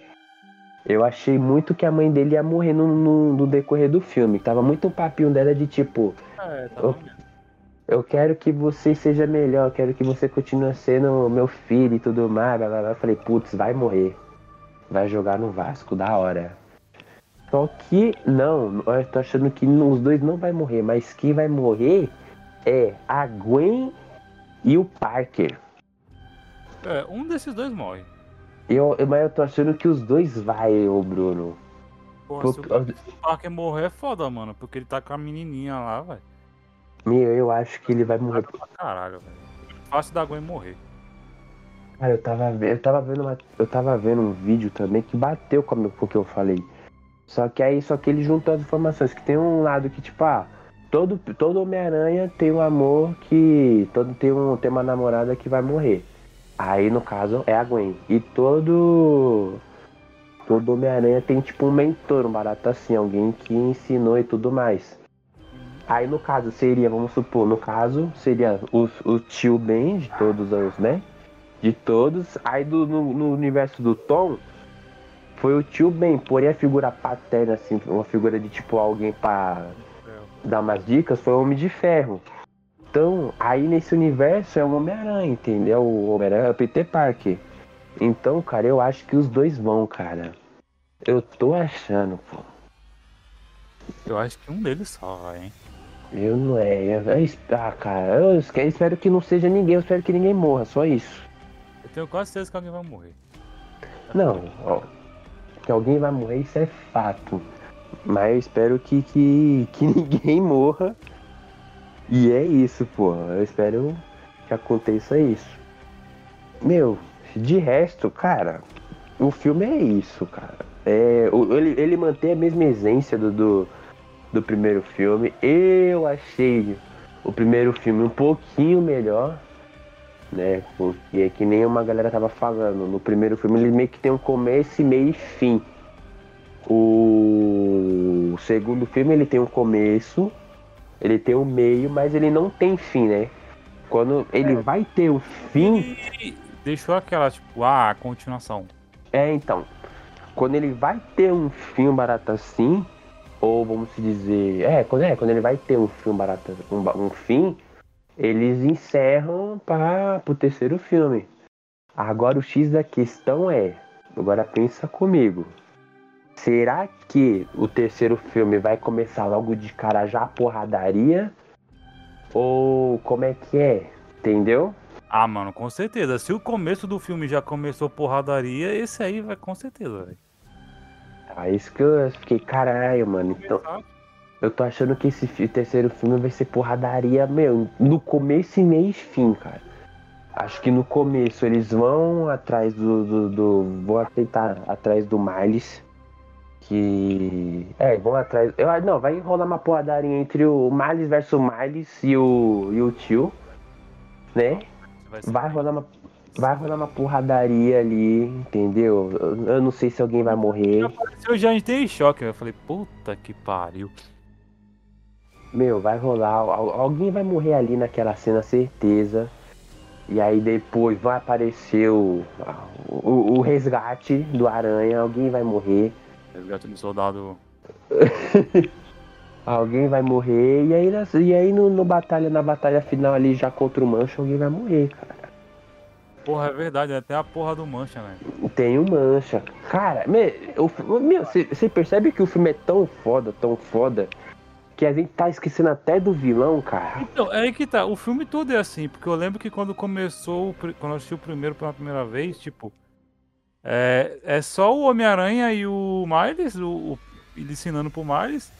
Eu achei muito que a mãe dele ia morrer no, no, no decorrer do filme. Tava muito um papinho dela de tipo. É, tá eu, eu, quero que você seja melhor, eu quero que você continue sendo meu filho e tudo mais. Blá, blá, blá. Eu falei, putz, vai morrer. Vai jogar no Vasco, da hora. Só que não, eu tô achando que os dois não vai morrer, mas quem vai morrer é a Gwen e o Parker. É, um desses dois morre. Eu, mas eu tô achando que os dois vai, ô Bruno. Porra, se o Parker morrer é foda, mano, porque ele tá com a menininha lá, velho. Meu, eu acho que ele vai morrer. Caralho, velho. Fácil da Gwen morrer. Cara, eu tava, eu tava vendo uma, eu tava vendo um vídeo também que bateu com o que eu falei. Só que aí só que ele juntou as informações, que tem um lado que, tipo, ah, todo, todo Homem-Aranha tem um amor que. Todo tem, um, tem uma namorada que vai morrer. Aí no caso é a Gwen. E todo. Todo Homem-Aranha tem tipo um mentor, um barato assim, alguém que ensinou e tudo mais. Aí no caso seria, vamos supor, no caso seria o, o tio Ben de todos os, né? De todos. Aí do, no, no universo do Tom, foi o tio Ben, porém a figura paterna, assim, uma figura de tipo alguém para dar umas dicas, foi o Homem de Ferro. Então, aí nesse universo é o Homem-Aranha, entendeu? O Homem-Aranha é o Peter Parker. Então, cara, eu acho que os dois vão, cara. Eu tô achando, pô. Eu acho que um deles só vai, hein? Eu não é. Eu, eu, ah, cara, eu espero que não seja ninguém, eu espero que ninguém morra, só isso. Eu tenho quase certeza que alguém vai morrer. Não, ó, que alguém vai morrer, isso é fato. Mas eu espero que, que, que ninguém morra. E é isso, pô. Eu espero que aconteça isso. Meu, de resto, cara, o filme é isso, cara. É, ele, ele mantém a mesma essência do, do, do primeiro filme. Eu achei o primeiro filme um pouquinho melhor, né? Porque é que nem uma galera tava falando. No primeiro filme ele meio que tem um começo, meio e fim. O segundo filme ele tem um começo, ele tem um meio, mas ele não tem fim, né? Quando ele é. vai ter o fim. E deixou aquela, tipo, ah, a continuação. É, então. Quando ele vai ter um fim barato assim, ou vamos dizer. É, quando, é, quando ele vai ter um fim barato, um, um fim, eles encerram para o terceiro filme. Agora o X da questão é. Agora pensa comigo. Será que o terceiro filme vai começar logo de cara já a porradaria? Ou como é que é? Entendeu? Ah, mano, com certeza. Se o começo do filme já começou porradaria, esse aí vai com certeza, velho. Ah, isso que eu fiquei, caralho, mano. Então, eu tô achando que esse terceiro filme vai ser porradaria, meu, no começo e meio fim, cara. Acho que no começo eles vão atrás do. do, do vão tentar atrás do Miles. Que. É, vão atrás. Eu, não, vai rolar uma porradaria entre o Miles versus Miles e o, e o tio. Né? Vai rolar uma. Vai rolar uma porradaria ali, entendeu? Eu não sei se alguém vai morrer. Eu já entrei em choque, eu falei, puta que pariu. Meu, vai rolar. Alguém vai morrer ali naquela cena, certeza. E aí depois vai aparecer o, o, o resgate do aranha, alguém vai morrer. Resgate do soldado. alguém vai morrer. E aí, e aí no, no, batalha, na batalha final ali já contra o Mancha, alguém vai morrer, cara. Porra, é verdade, até a porra do Mancha, né? Tem o Mancha. Cara, meu, você percebe que o filme é tão foda, tão foda, que a gente tá esquecendo até do vilão, cara. Então, é aí que tá. O filme todo é assim, porque eu lembro que quando começou, quando eu assisti o primeiro pela primeira vez, tipo, é, é só o Homem-Aranha e o Miles, o, o, ele ensinando pro Miles.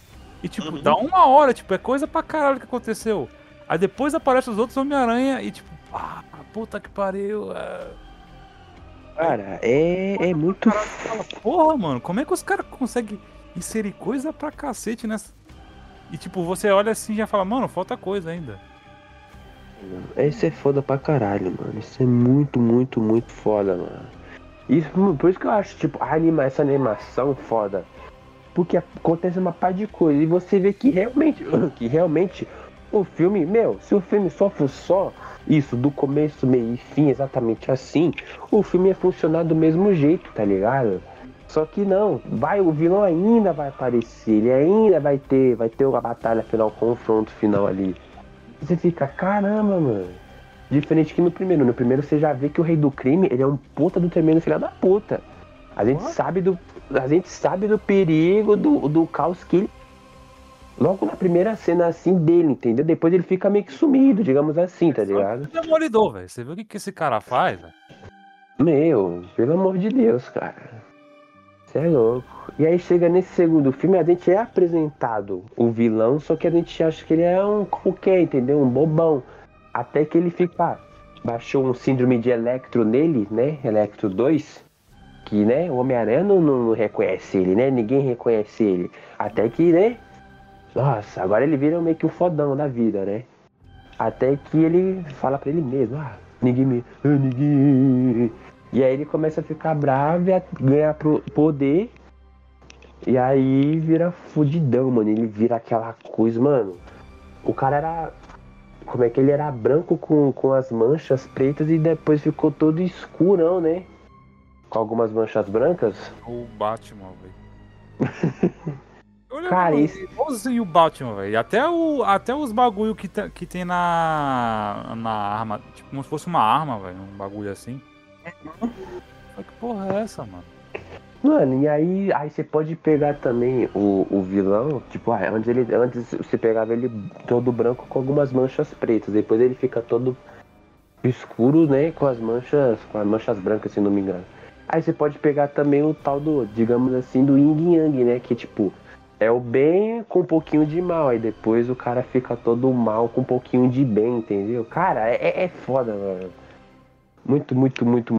E, tipo, uhum. dá uma hora, tipo, é coisa pra caralho que aconteceu. Aí depois aparecem os outros Homem-Aranha e, tipo, ah, puta que pariu. É... Cara, é, é muito. Fala, Porra, mano, como é que os caras conseguem inserir coisa pra cacete nessa. E, tipo, você olha assim e já fala, mano, falta coisa ainda. Esse é foda pra caralho, mano. Isso é muito, muito, muito foda, mano. Isso, por isso que eu acho, tipo, anima, essa animação foda. Porque acontece uma par de coisa. E você vê que realmente, que realmente o filme, meu, se o filme só fosse só isso, do começo, meio e fim, exatamente assim, o filme ia funcionar do mesmo jeito, tá ligado? Só que não, vai, o vilão ainda vai aparecer, ele ainda vai ter, vai ter uma batalha final, um confronto final ali. Você fica, caramba, mano. Diferente que no primeiro. No primeiro você já vê que o rei do crime, ele é um puta do tremendo filho da puta. A gente sabe do. A gente sabe do perigo, do, do caos que ele. Logo na primeira cena assim dele, entendeu? Depois ele fica meio que sumido, digamos assim, tá ligado? É demolidor, velho. Você viu o que, que esse cara faz, velho? Meu, pelo amor de Deus, cara. Você é louco. E aí chega nesse segundo filme, a gente é apresentado o vilão, só que a gente acha que ele é um qualquer, entendeu? Um bobão. Até que ele fica. Baixou um síndrome de Electro nele, né? Electro 2. Que, né? O Homem-Aranha não, não, reconhece ele, né? Ninguém reconhece ele. Até que, né? Nossa, agora ele vira meio que o fodão da vida, né? Até que ele fala pra ele mesmo: Ah, ninguém me. Ah, ninguém. E aí ele começa a ficar bravo e a ganhar poder. E aí vira fudidão, mano. Ele vira aquela coisa, mano. O cara era como é que ele era branco com, com as manchas pretas e depois ficou todo escurão, né? Com algumas manchas brancas. O Batman, velho. Cara, isso. e o Batman, velho. Até, o, até os bagulho que, que tem na, na arma. Tipo, como se fosse uma arma, velho. Um bagulho assim. falei, que porra é essa, mano? Mano, e aí, aí você pode pegar também o, o vilão, tipo, ah, antes, ele, antes você pegava ele todo branco com algumas manchas pretas, depois ele fica todo escuro, né, com as manchas, com as manchas brancas, se não me engano. Aí você pode pegar também o tal do, digamos assim, do Yin Yang, né, que tipo, é o bem com um pouquinho de mal, aí depois o cara fica todo mal com um pouquinho de bem, entendeu? Cara, é, é foda, mano. Muito, muito, muito,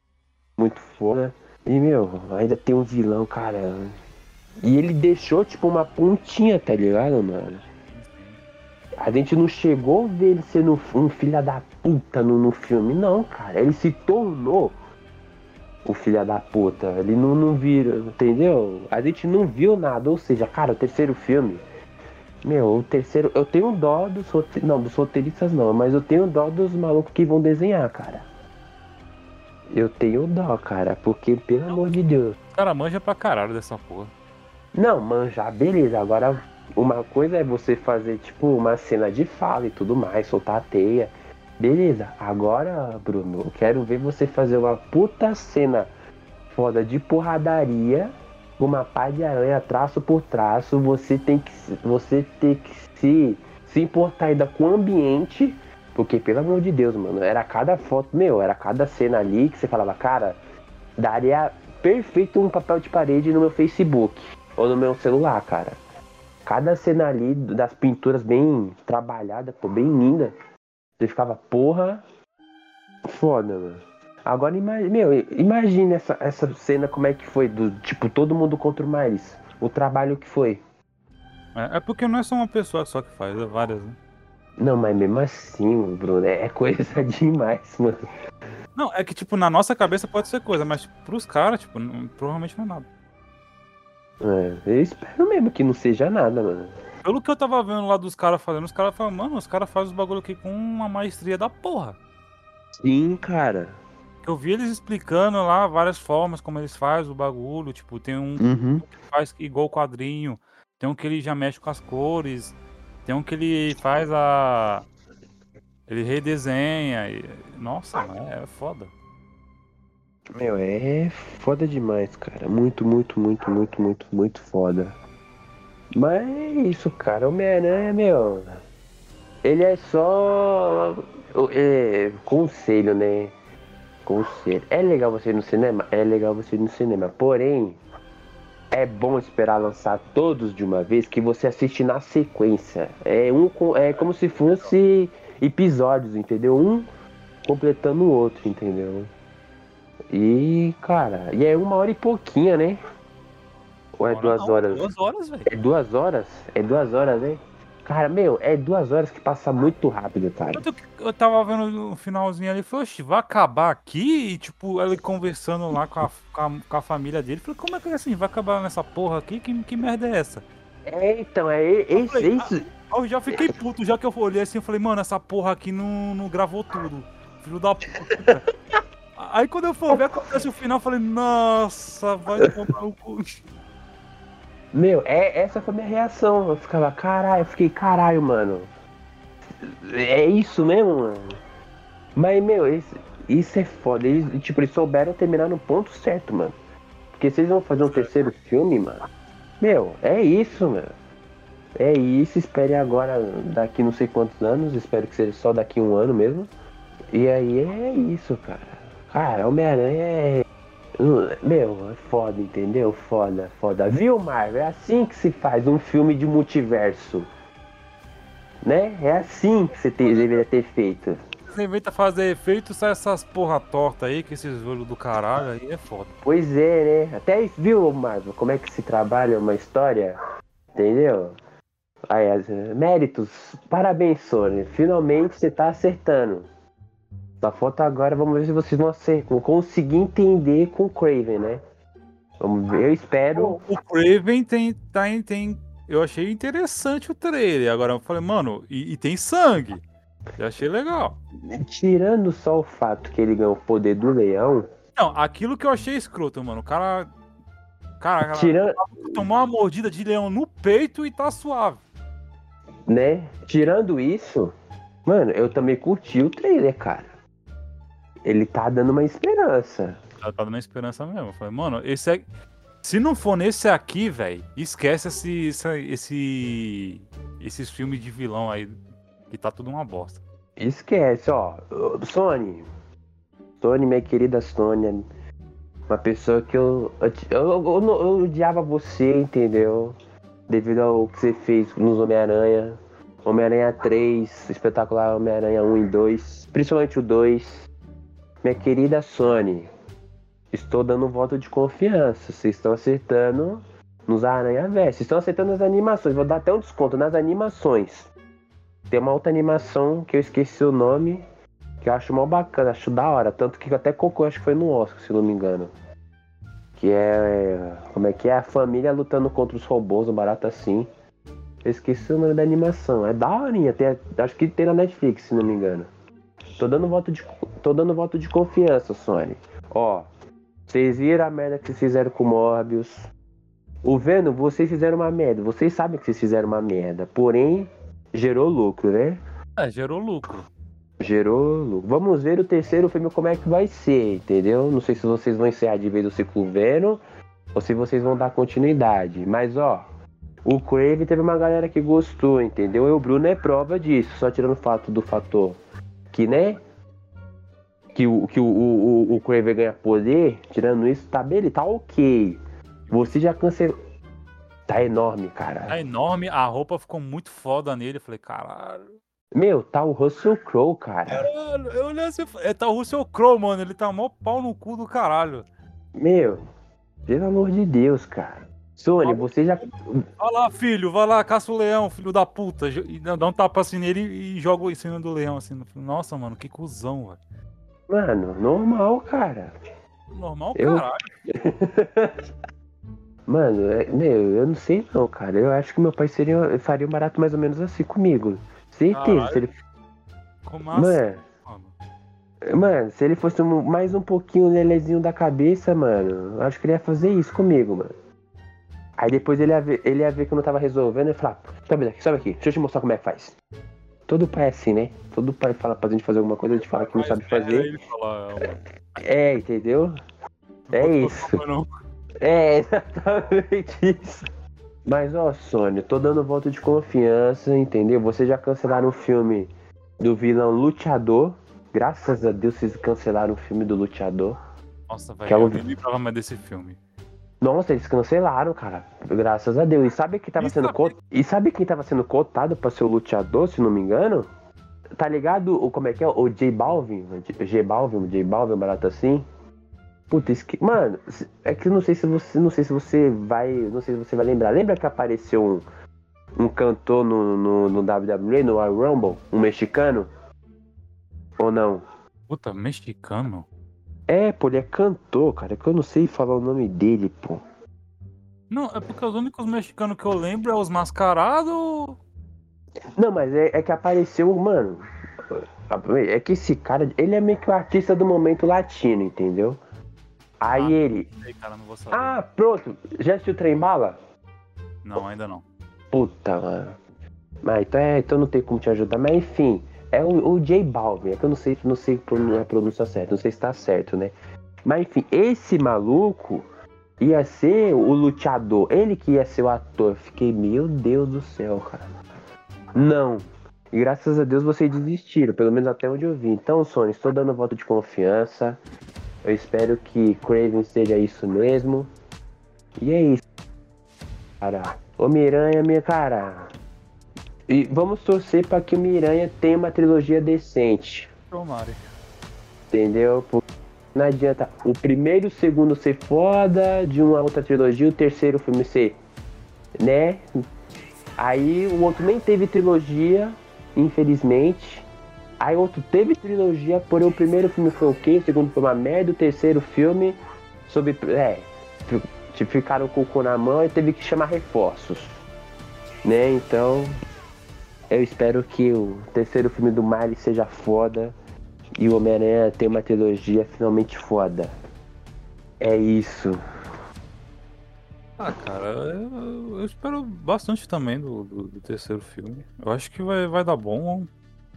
muito foda. E, meu, ainda tem um vilão, cara. E ele deixou, tipo, uma pontinha, tá ligado, mano? A gente não chegou a ver ele sendo um filho da puta no, no filme, não, cara. Ele se tornou o filho da puta. Ele não, não vira, entendeu? A gente não viu nada. Ou seja, cara, o terceiro filme. Meu, o terceiro. Eu tenho dó dos. Não, dos roteiristas não, mas eu tenho dó dos malucos que vão desenhar, cara. Eu tenho dó, cara, porque, pelo amor de Deus. O cara manja pra caralho dessa porra. Não, manjar, beleza. Agora, uma coisa é você fazer, tipo, uma cena de fala e tudo mais, soltar a teia. Beleza. Agora, Bruno, eu quero ver você fazer uma puta cena foda de porradaria, uma pá de aranha, traço por traço. Você tem que, você tem que se, se importar ainda com o ambiente porque, pelo amor de Deus, mano, era cada foto, meu, era cada cena ali que você falava, cara, daria perfeito um papel de parede no meu Facebook ou no meu celular, cara. Cada cena ali das pinturas bem trabalhada, pô, bem linda. Você ficava, porra, foda, mano. Agora, meu, imagine essa, essa cena como é que foi, do tipo, todo mundo contra o Miles. O trabalho que foi. É, é porque não é só uma pessoa só que faz, é várias, né? Não, mas mesmo assim, Bruno, é coisa demais, mano. Não, é que, tipo, na nossa cabeça pode ser coisa, mas tipo, pros caras, tipo, não, provavelmente não é nada. É, eu espero mesmo que não seja nada, mano. Pelo que eu tava vendo lá dos caras fazendo, os caras falam, mano, os caras fazem os bagulho aqui com uma maestria da porra. Sim, cara. Eu vi eles explicando lá várias formas como eles fazem o bagulho. Tipo, tem um Uhum. que faz igual quadrinho, tem um que ele já mexe com as cores, tem um que ele faz a. Ele redesenha. E... Nossa, mano, é foda. Meu, é foda demais, cara. Muito, muito, muito, muito, muito, muito foda. Mas é isso, cara. O Homem-Aranha, meu. Ele é só. É, conselho, né? Conselho. É legal você ir no cinema? É legal você ir no cinema. Porém, é bom esperar lançar todos de uma vez que você assiste na sequência. É, um, é como se fosse episódios, entendeu? Um completando o outro, entendeu? E, cara, e é uma hora e pouquinha, né? Ou é duas horas? Duas horas, velho. É duas horas? É duas horas, né? Cara, meu, é duas horas que passa muito rápido, cara. Eu tava vendo no finalzinho ali, falei, oxe, vai acabar aqui? E, tipo, ele conversando lá com a, com a, família dele. Falei, como é que é assim? Vai acabar nessa porra aqui? Que, que merda é essa? É, então, é e- esse, falei, isso. Aí Eu já fiquei puto, já que eu olhei assim, eu falei, mano, essa porra aqui não, não gravou tudo. Filho da puta. Aí quando eu for ver, acontece o final, eu falei, nossa, vai tomar o cu. Meu, é, essa foi minha reação. Eu ficava, caralho, eu fiquei, caralho, mano. É isso mesmo, mano. Mas, meu, isso, isso é foda. Eles, tipo, eles souberam terminar no ponto certo, mano. Porque eles vão fazer um terceiro filme, mano. Meu, é isso, mano. É isso, espere agora, daqui não sei quantos anos, espero que seja só daqui um ano mesmo. E aí é isso, cara. Cara, Homem-Aranha é. Meu, é foda, entendeu? Foda, foda. Viu, Marvel? É assim que se faz um filme de multiverso. Né? É assim que você te- deveria ter feito. Você inventa fazer efeito, sai essas porra torta aí, com esses olhos do caralho, aí é foda. Pois é, né? Até viu, Marvel? Como é que se trabalha uma história? Entendeu? Aí, méritos. Parabéns, Sony. Finalmente você tá acertando. Só falta agora, vamos ver se vocês vão acertar. Conseguir entender com o Craven, né? Vamos ver, eu espero. O Craven tem, tem, tem. Eu achei interessante o trailer. Agora eu falei, mano, e, e tem sangue. Eu achei legal. Tirando só o fato que ele ganhou o poder do leão, Não, aquilo que eu achei escroto, mano. O cara. Cara, cara tirando, tomou uma mordida de leão no peito e tá suave. né? Tirando isso, mano, eu também curti o trailer, cara. Ele tá dando uma esperança. tá, dando esperança mesmo. Eu falei, mano, esse é. Se não for nesse aqui, velho, esquece esse, esse, esse. Esses filmes de vilão aí. Que tá tudo uma bosta. Esquece, ó. Sony. Sony, minha querida Sônia. Uma pessoa que eu eu, eu, eu, eu odiava você, entendeu? Devido ao que você fez nos Homem-Aranha. Homem-Aranha 3, espetacular Homem-Aranha 1 e 2. Principalmente o 2. Minha querida Sony. Estou dando um voto de confiança. Vocês estão acertando nos Aranha Verso. Estão acertando as animações. Vou dar até um desconto nas animações. Tem uma outra animação que eu esqueci o nome. Que eu acho mal bacana, acho da hora. Tanto que até concorreu, acho que foi no Oscar, se não me engano. Que é. Como é que é? A família lutando contra os robôs, um barato assim. Eu esqueci o nome da animação. É da horinha. Acho que tem na Netflix, se não me engano. Tô dando voto de, tô dando voto de confiança, Sony. Ó, vocês viram a merda que vocês fizeram com o Morbius. O Venom, vocês fizeram uma merda. Vocês sabem que vocês fizeram uma merda. Porém, gerou lucro, né? É, gerou lucro. Gerou lucro. Vamos ver o terceiro filme como é que vai ser, entendeu? Não sei se vocês vão encerrar de vez o ciclo Venom ou se vocês vão dar continuidade. Mas, ó, o Crave teve uma galera que gostou, entendeu? E o Bruno é prova disso, só tirando o fato do fator que, né? Que o, que o, o, o Crave ganha poder, tirando isso, tá beleza, tá ok. Você já cancelou. Tá enorme, cara. Tá enorme, a roupa ficou muito foda nele. Eu falei, caralho. Meu, tá o Russell Crowe, cara. Caralho, eu olhei assim, é, tá o Russell Crowe, mano. Ele tá mó pau no cu do caralho. Meu, pelo amor de Deus, cara. Sony, você já. Vai lá, filho, vai lá, caça o leão, filho da puta. E dá um tapa assim nele e joga em cima do leão, assim. Nossa, mano, que cuzão, velho. Mano, normal, cara. Normal, Eu- caralho. Mano, é- meu, eu não sei não, cara. Eu acho que meu pai seria, faria um barato mais ou menos assim comigo. Certeza. Se ele, Como assim, mano, mano? mano, se ele fosse um- mais um pouquinho lelezinho da cabeça, mano, acho que ele ia fazer isso comigo, mano. Aí depois ele ia ver, ele ia ver que eu não tava resolvendo e falar, sobe daqui, sobe aqui, deixa eu te mostrar como é que faz. Todo pai é assim, né? Todo pai fala pra gente fazer alguma coisa, a gente fala que não sabe é, fazer. mano, É, entendeu? É isso. É, exatamente isso. Mas ó, Sônia, tô dando voto de confiança, entendeu? Vocês já cancelaram o filme do vilão Luteador. Graças a Deus vocês cancelaram o filme do Luteador. Nossa, velho, Que é eu o- nem lembrava mais desse filme. Nossa, eles cancelaram, cara. Graças a Deus. E sabe quem tava E sendo sabe-? E sabe quem tava sendo cotado pra ser o Luteador, se não me engano? Tá ligado? O, como é que é? O J Balvin? O J- Balvin, o J Balvin, um barato assim. Puta, isso que. Mano, é que eu não sei se você. Não sei se você vai. Não sei se você vai lembrar. Lembra que apareceu um, um cantor no, no, no WWE, no Royal Rumble? Um mexicano? Ou não? Puta, mexicano? É, pô, ele é cantor, cara. Que eu não sei falar o nome dele, pô. Não, é porque os únicos mexicanos que eu lembro é os mascarados. Não, mas é, é que apareceu, mano. É que esse cara, ele é meio que o artista do momento latino, entendeu? Aí Ah. ele. Sei, cara. Ah, pronto. Já assistiu Trem Bala? Não, ainda não. Puta, mano. Mas então, é, então não tem como te ajudar. Mas enfim, é o, o J Balvin. É que eu não sei, não sei pron- a pronúncia certa. Não sei se tá certo, né? Mas enfim, esse maluco ia ser o luteador. Ele que ia ser o ator. Fiquei, meu Deus do céu, cara. Não. E graças a Deus vocês desistiram, pelo menos até onde eu vi. Então, Sony, estou dando voto de confiança. Eu espero que Craven seja isso mesmo. E é isso. Cara, o Miranha, minha cara. E vamos torcer para que o Miranha tenha uma trilogia decente. Tomara. Entendeu? Porque não adianta o primeiro e o segundo ser foda de uma outra trilogia, o terceiro filme ser, né? Aí o outro nem teve trilogia, infelizmente. Aí o outro teve trilogia, porém o primeiro filme foi ok, o segundo foi uma merda, o terceiro filme sobre. É, ficaram com o cu na mão e teve que chamar reforços. Né? Então. Eu espero que o terceiro filme do Miley seja foda e o Homem-Aranha tenha uma trilogia finalmente foda. É isso. Ah, cara, eu, eu espero bastante também do, do- do terceiro filme. Eu acho que vai, vai dar bom.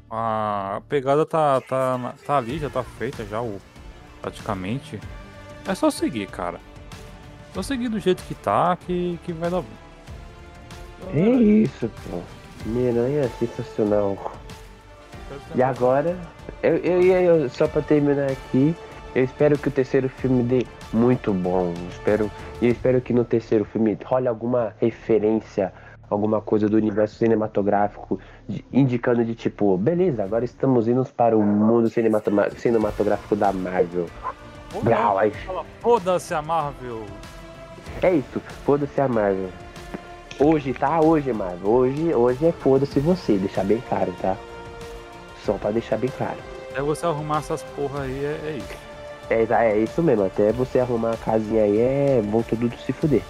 A pegada tá, tá, tá ali, já tá feita já, o, praticamente. É só seguir, cara. Só seguir do jeito que tá, que, que vai dar bom. É isso, pô. Miranha é sensacional. E agora, eu, eu, eu, só pra terminar aqui, eu espero que o terceiro filme dê muito bom. Espero, e eu espero que no terceiro filme role alguma referência, alguma coisa do universo cinematográfico, de, indicando de tipo, beleza, agora estamos indo para o mundo cinematográfico da Marvel. Foda-se a Marvel. É isso, foda-se a Marvel. Hoje, tá? Hoje, Marvel. Hoje, hoje é foda-se você, deixar bem claro, tá? Só pra deixar bem claro. É você arrumar essas porra aí, é, é isso. É, é isso mesmo, até você arrumar a casinha aí é bom tudo se fuder.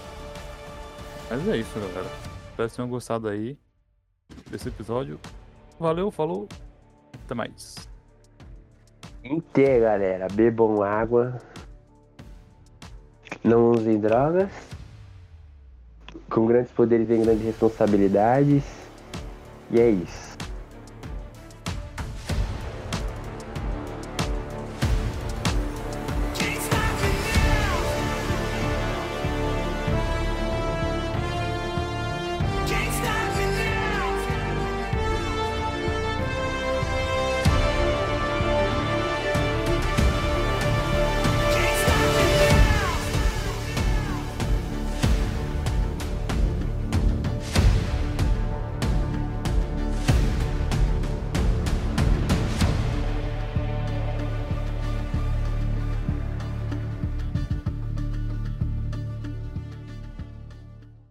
Mas é isso, galera. Espero que tenham gostado aí desse episódio. Valeu, falou, até mais. Inteira, galera. Bebam água. Não usem drogas. Com grandes poderes vem grandes responsabilidades. E é isso.